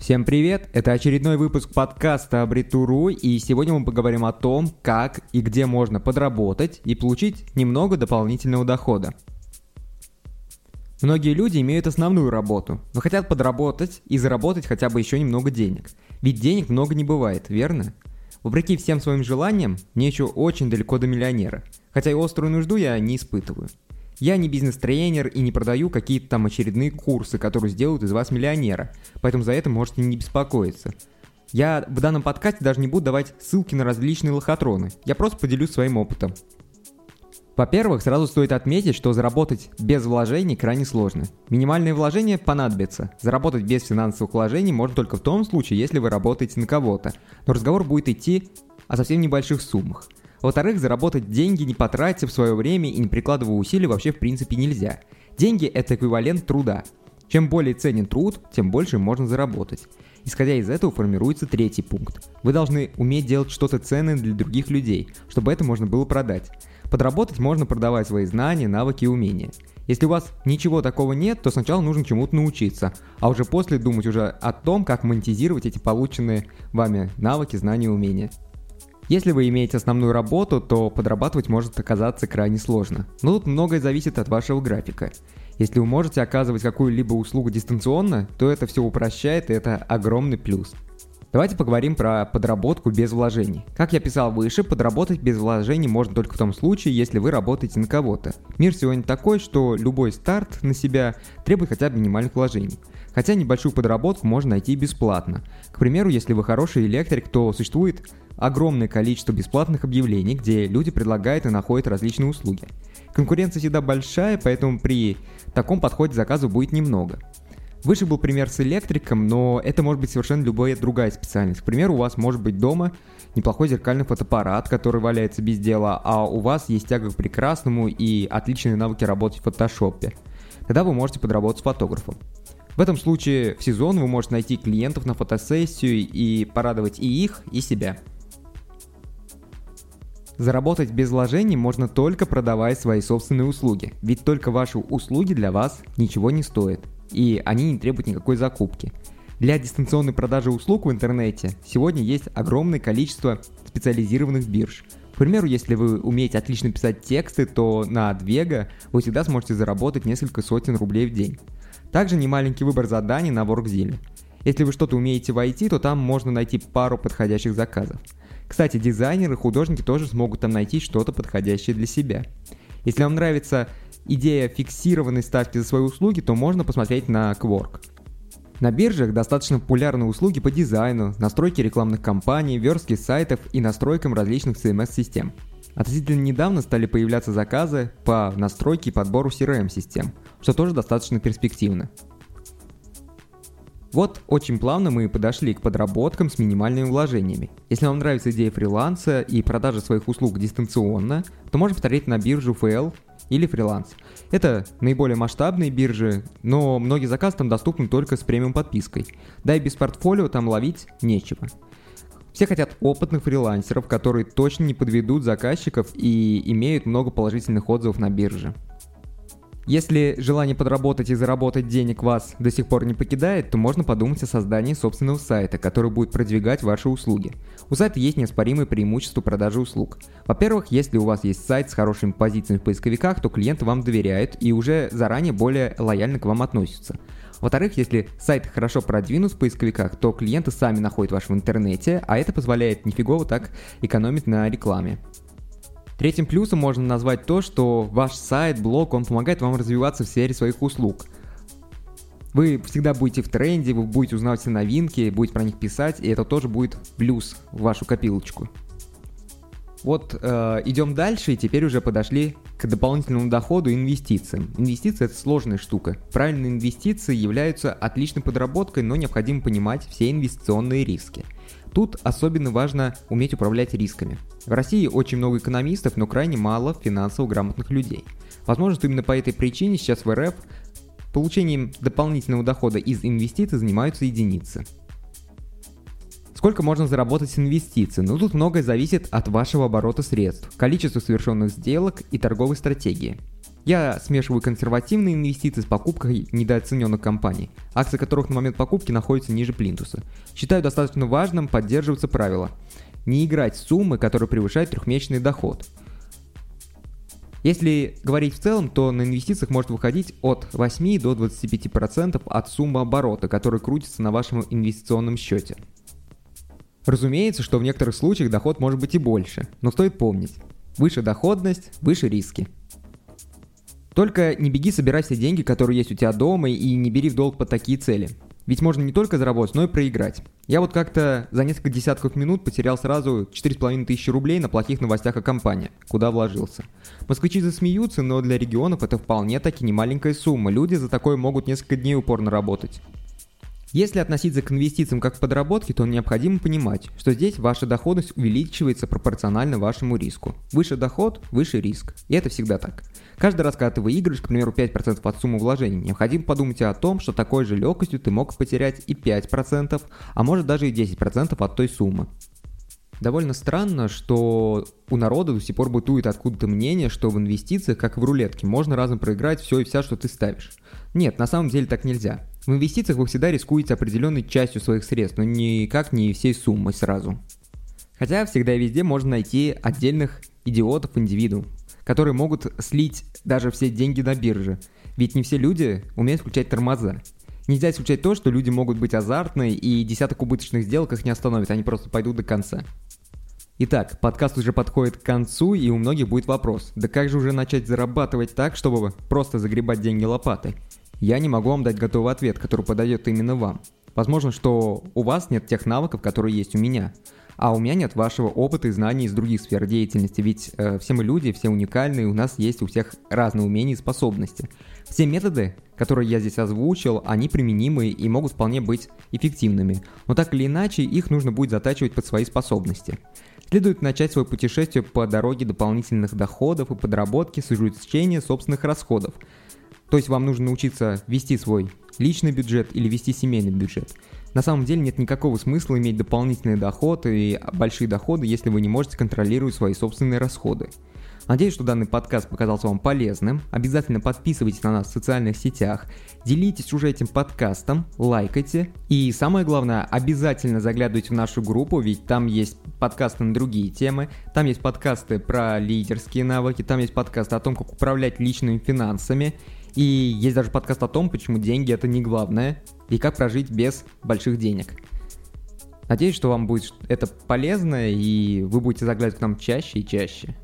Всем привет! Это очередной выпуск подкаста Абритуру, и сегодня мы поговорим о том, как и где можно подработать и получить немного дополнительного дохода. Многие люди имеют основную работу, но хотят подработать и заработать хотя бы еще немного денег. Ведь денег много не бывает, верно? Вопреки всем своим желаниям, мне еще очень далеко до миллионера, хотя и острую нужду я не испытываю. Я не бизнес-тренер и не продаю какие-то там очередные курсы, которые сделают из вас миллионера, поэтому за это можете не беспокоиться. Я в данном подкасте даже не буду давать ссылки на различные лохотроны, я просто поделюсь своим опытом. Во-первых, сразу стоит отметить, что заработать без вложений крайне сложно. Минимальные вложения понадобятся. Заработать без финансовых вложений можно только в том случае, если вы работаете на кого-то. Но разговор будет идти о совсем небольших суммах. Во-вторых, заработать деньги, не потратив свое время и не прикладывая усилий, вообще в принципе нельзя. Деньги – это эквивалент труда. Чем более ценен труд, тем больше можно заработать. Исходя из этого формируется третий пункт. Вы должны уметь делать что-то ценное для других людей, чтобы это можно было продать. Подработать можно продавать свои знания, навыки и умения. Если у вас ничего такого нет, то сначала нужно чему-то научиться, а уже после думать уже о том, как монетизировать эти полученные вами навыки, знания и умения. Если вы имеете основную работу, то подрабатывать может оказаться крайне сложно. Но тут многое зависит от вашего графика. Если вы можете оказывать какую-либо услугу дистанционно, то это все упрощает, и это огромный плюс. Давайте поговорим про подработку без вложений. Как я писал выше, подработать без вложений можно только в том случае, если вы работаете на кого-то. Мир сегодня такой, что любой старт на себя требует хотя бы минимальных вложений. Хотя небольшую подработку можно найти бесплатно. К примеру, если вы хороший электрик, то существует огромное количество бесплатных объявлений, где люди предлагают и находят различные услуги. Конкуренция всегда большая, поэтому при таком подходе заказов будет немного. Выше был пример с электриком, но это может быть совершенно любая другая специальность. К примеру, у вас может быть дома неплохой зеркальный фотоаппарат, который валяется без дела, а у вас есть тяга к прекрасному и отличные навыки работать в фотошопе. Тогда вы можете подработать фотографом. В этом случае в сезон вы можете найти клиентов на фотосессию и порадовать и их, и себя. Заработать без вложений можно только продавая свои собственные услуги, ведь только ваши услуги для вас ничего не стоят, и они не требуют никакой закупки. Для дистанционной продажи услуг в интернете сегодня есть огромное количество специализированных бирж. К примеру, если вы умеете отлично писать тексты, то на Advega вы всегда сможете заработать несколько сотен рублей в день. Также немаленький выбор заданий на WorkZilla. Если вы что-то умеете в то там можно найти пару подходящих заказов. Кстати, дизайнеры, художники тоже смогут там найти что-то подходящее для себя. Если вам нравится идея фиксированной ставки за свои услуги, то можно посмотреть на Quark. На биржах достаточно популярны услуги по дизайну, настройке рекламных кампаний, верстке сайтов и настройкам различных CMS-систем. Относительно недавно стали появляться заказы по настройке и подбору CRM-систем, что тоже достаточно перспективно. Вот очень плавно мы подошли к подработкам с минимальными вложениями. Если вам нравится идея фриланса и продажи своих услуг дистанционно, то можно посмотреть на биржу FL или фриланс. Это наиболее масштабные биржи, но многие заказы там доступны только с премиум подпиской. Да и без портфолио там ловить нечего. Все хотят опытных фрилансеров, которые точно не подведут заказчиков и имеют много положительных отзывов на бирже. Если желание подработать и заработать денег вас до сих пор не покидает, то можно подумать о создании собственного сайта, который будет продвигать ваши услуги. У сайта есть неоспоримые преимущества продажи услуг. Во-первых, если у вас есть сайт с хорошими позициями в поисковиках, то клиенты вам доверяют и уже заранее более лояльно к вам относятся. Во-вторых, если сайт хорошо продвинут в поисковиках, то клиенты сами находят ваш в интернете, а это позволяет нифигово так экономить на рекламе. Третьим плюсом можно назвать то, что ваш сайт, блог, он помогает вам развиваться в сфере своих услуг. Вы всегда будете в тренде, вы будете узнавать все новинки, будете про них писать, и это тоже будет плюс в вашу копилочку. Вот э, идем дальше, и теперь уже подошли к дополнительному доходу и инвестициям. Инвестиции это сложная штука. Правильные инвестиции являются отличной подработкой, но необходимо понимать все инвестиционные риски. Тут особенно важно уметь управлять рисками. В России очень много экономистов, но крайне мало финансово грамотных людей. Возможно, что именно по этой причине сейчас в РФ получением дополнительного дохода из инвестиций занимаются единицы. Сколько можно заработать с инвестиций? Ну тут многое зависит от вашего оборота средств, количества совершенных сделок и торговой стратегии. Я смешиваю консервативные инвестиции с покупкой недооцененных компаний, акции которых на момент покупки находятся ниже плинтуса. Считаю достаточно важным поддерживаться правила. Не играть суммы, которые превышают трехмесячный доход. Если говорить в целом, то на инвестициях может выходить от 8 до 25% от суммы оборота, который крутится на вашем инвестиционном счете. Разумеется, что в некоторых случаях доход может быть и больше, но стоит помнить, выше доходность, выше риски. Только не беги собирать все деньги, которые есть у тебя дома, и не бери в долг под такие цели. Ведь можно не только заработать, но и проиграть. Я вот как-то за несколько десятков минут потерял сразу 4,5 тысячи рублей на плохих новостях о компании, куда вложился. Москвичи засмеются, но для регионов это вполне таки немаленькая сумма. Люди за такое могут несколько дней упорно работать. Если относиться к инвестициям как к подработке, то необходимо понимать, что здесь ваша доходность увеличивается пропорционально вашему риску. Выше доход – выше риск. И это всегда так. Каждый раз, когда ты выигрываешь, к примеру, 5% от суммы вложений, необходимо подумать о том, что такой же легкостью ты мог потерять и 5%, а может даже и 10% от той суммы. Довольно странно, что у народа до сих пор бытует откуда-то мнение, что в инвестициях, как в рулетке, можно разом проиграть все и вся, что ты ставишь. Нет, на самом деле так нельзя. В инвестициях вы всегда рискуете определенной частью своих средств, но никак не всей суммой сразу. Хотя всегда и везде можно найти отдельных идиотов, индивидуум, которые могут слить даже все деньги на бирже. Ведь не все люди умеют включать тормоза. Нельзя исключать то, что люди могут быть азартны и десяток убыточных сделок их не остановит, они просто пойдут до конца. Итак, подкаст уже подходит к концу, и у многих будет вопрос, да как же уже начать зарабатывать так, чтобы просто загребать деньги лопатой? я не могу вам дать готовый ответ, который подойдет именно вам. Возможно, что у вас нет тех навыков, которые есть у меня, а у меня нет вашего опыта и знаний из других сфер деятельности, ведь э, все мы люди, все уникальные, у нас есть у всех разные умения и способности. Все методы, которые я здесь озвучил, они применимы и могут вполне быть эффективными, но так или иначе их нужно будет затачивать под свои способности. Следует начать свое путешествие по дороге дополнительных доходов и подработки с изучения собственных расходов – то есть вам нужно научиться вести свой личный бюджет или вести семейный бюджет. На самом деле нет никакого смысла иметь дополнительный доход и большие доходы, если вы не можете контролировать свои собственные расходы. Надеюсь, что данный подкаст показался вам полезным. Обязательно подписывайтесь на нас в социальных сетях, делитесь уже этим подкастом, лайкайте. И самое главное, обязательно заглядывайте в нашу группу, ведь там есть подкасты на другие темы, там есть подкасты про лидерские навыки, там есть подкасты о том, как управлять личными финансами. И есть даже подкаст о том, почему деньги это не главное, и как прожить без больших денег. Надеюсь, что вам будет это полезно, и вы будете заглядывать к нам чаще и чаще.